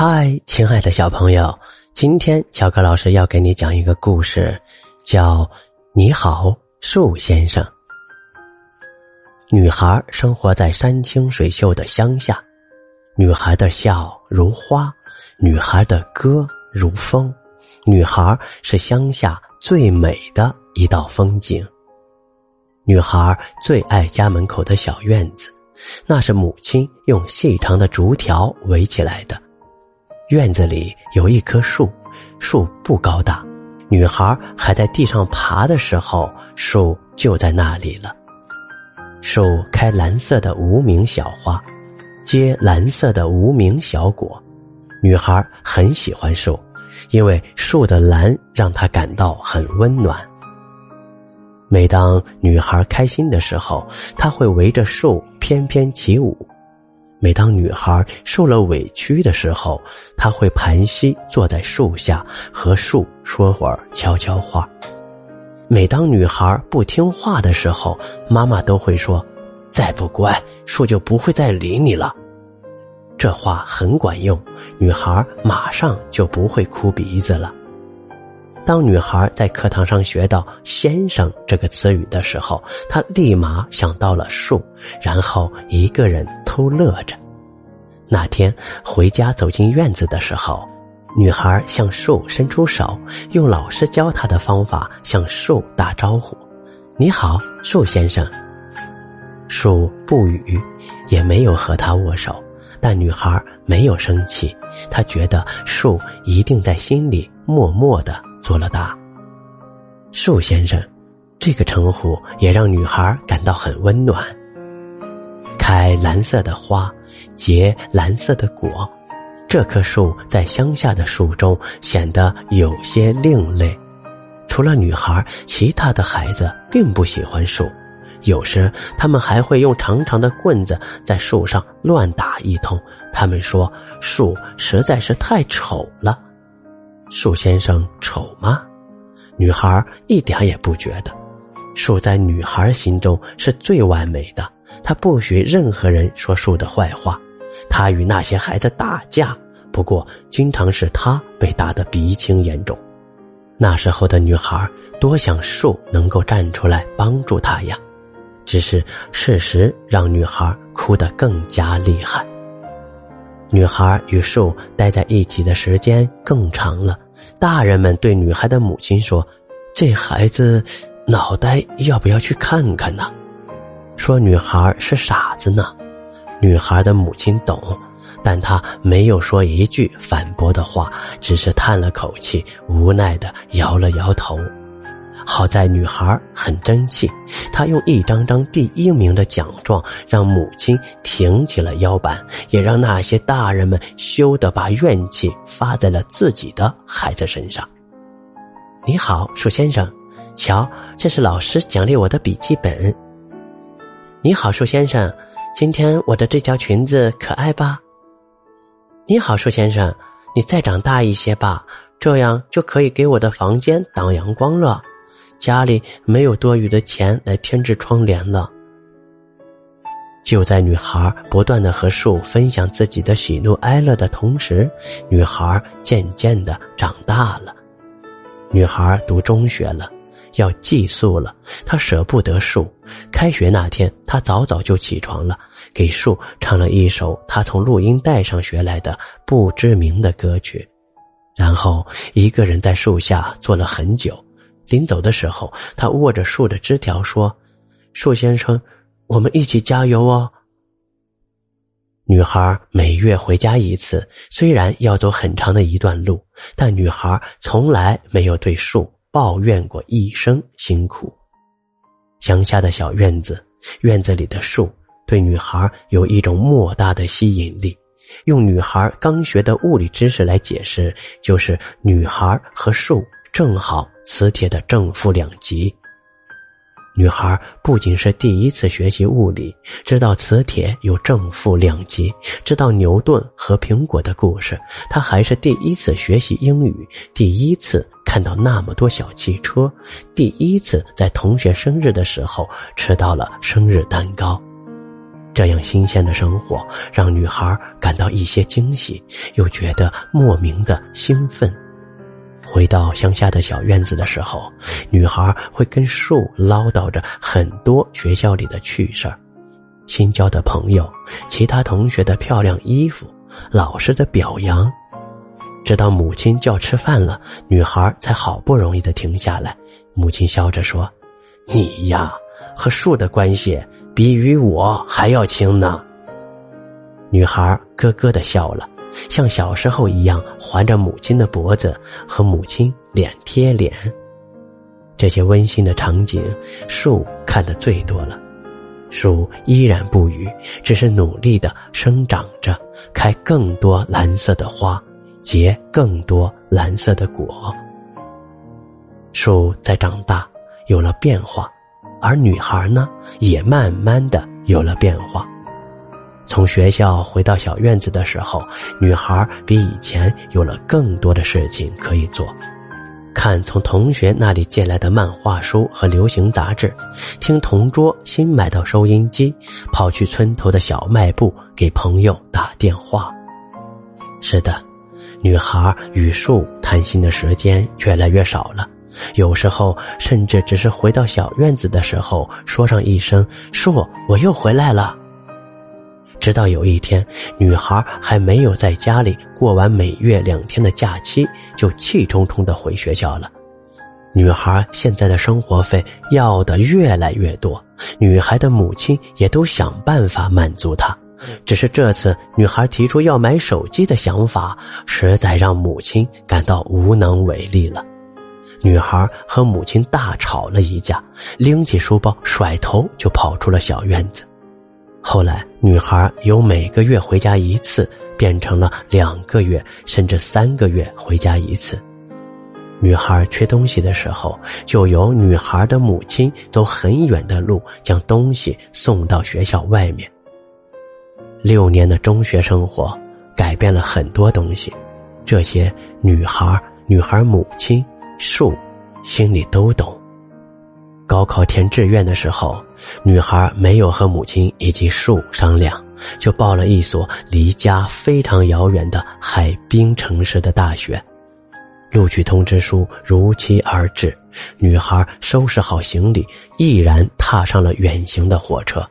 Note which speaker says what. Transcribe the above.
Speaker 1: 嗨，亲爱的小朋友，今天乔克老师要给你讲一个故事，叫《你好，树先生》。女孩生活在山清水秀的乡下，女孩的笑如花，女孩的歌如风，女孩是乡下最美的一道风景。女孩最爱家门口的小院子，那是母亲用细长的竹条围起来的。院子里有一棵树，树不高大，女孩还在地上爬的时候，树就在那里了。树开蓝色的无名小花，结蓝色的无名小果。女孩很喜欢树，因为树的蓝让她感到很温暖。每当女孩开心的时候，她会围着树翩翩起舞；每当女孩受了委屈的时候，她会盘膝坐在树下和树说会儿悄悄话。每当女孩不听话的时候，妈妈都会说：“再不乖，树就不会再理你了。”这话很管用，女孩马上就不会哭鼻子了。当女孩在课堂上学到“先生”这个词语的时候，她立马想到了树，然后一个人偷乐着。那天回家走进院子的时候，女孩向树伸出手，用老师教她的方法向树打招呼：“你好，树先生。”树不语，也没有和她握手，但女孩没有生气，她觉得树一定在心里默默的。做了大。树先生，这个称呼也让女孩感到很温暖。蓝色的花，结蓝色的果，这棵树在乡下的树中显得有些另类。除了女孩，其他的孩子并不喜欢树，有时他们还会用长长的棍子在树上乱打一通。他们说树实在是太丑了。树先生丑吗？女孩一点也不觉得。树在女孩心中是最完美的，他不许任何人说树的坏话。他与那些孩子打架，不过经常是他被打得鼻青眼肿。那时候的女孩多想树能够站出来帮助她呀，只是事实让女孩哭得更加厉害。女孩与树待在一起的时间更长了，大人们对女孩的母亲说：“这孩子脑袋要不要去看看呢？”说女孩是傻子呢。女孩的母亲懂，但她没有说一句反驳的话，只是叹了口气，无奈的摇了摇头。好在女孩很争气，她用一张张第一名的奖状让母亲挺起了腰板，也让那些大人们羞得把怨气发在了自己的孩子身上。你好，树先生，瞧，这是老师奖励我的笔记本。你好，树先生，今天我的这条裙子可爱吧？你好，树先生，你再长大一些吧，这样就可以给我的房间挡阳光了。家里没有多余的钱来添置窗帘了。就在女孩不断的和树分享自己的喜怒哀乐的同时，女孩渐渐的长大了。女孩读中学了，要寄宿了。他舍不得树。开学那天，他早早就起床了，给树唱了一首他从录音带上学来的不知名的歌曲，然后一个人在树下坐了很久。临走的时候，他握着树的枝条说：“树先生，我们一起加油哦。”女孩每月回家一次，虽然要走很长的一段路，但女孩从来没有对树抱怨过一生辛苦。乡下的小院子，院子里的树对女孩有一种莫大的吸引力。用女孩刚学的物理知识来解释，就是女孩和树。正好磁铁的正负两极。女孩不仅是第一次学习物理，知道磁铁有正负两极，知道牛顿和苹果的故事，她还是第一次学习英语，第一次看到那么多小汽车，第一次在同学生日的时候吃到了生日蛋糕。这样新鲜的生活让女孩感到一些惊喜，又觉得莫名的兴奋。回到乡下的小院子的时候，女孩会跟树唠叨着很多学校里的趣事儿：新交的朋友、其他同学的漂亮衣服、老师的表扬。直到母亲叫吃饭了，女孩才好不容易的停下来。母亲笑着说：“你呀，和树的关系。”比与我还要亲呢。女孩咯咯的笑了，像小时候一样环着母亲的脖子，和母亲脸贴脸。这些温馨的场景，树看得最多了。树依然不语，只是努力的生长着，开更多蓝色的花，结更多蓝色的果。树在长大，有了变化。而女孩呢，也慢慢的有了变化。从学校回到小院子的时候，女孩比以前有了更多的事情可以做：看从同学那里借来的漫画书和流行杂志，听同桌新买到收音机，跑去村头的小卖部给朋友打电话。是的，女孩与树谈心的时间越来越少了。有时候，甚至只是回到小院子的时候，说上一声“树，我又回来了”。直到有一天，女孩还没有在家里过完每月两天的假期，就气冲冲的回学校了。女孩现在的生活费要的越来越多，女孩的母亲也都想办法满足她。只是这次，女孩提出要买手机的想法，实在让母亲感到无能为力了。女孩和母亲大吵了一架，拎起书包甩头就跑出了小院子。后来，女孩由每个月回家一次变成了两个月甚至三个月回家一次。女孩缺东西的时候，就由女孩的母亲走很远的路将东西送到学校外面。六年的中学生活改变了很多东西，这些女孩、女孩母亲。树，心里都懂。高考填志愿的时候，女孩没有和母亲以及树商量，就报了一所离家非常遥远的海滨城市的大学。录取通知书如期而至，女孩收拾好行李，毅然踏上了远行的火车。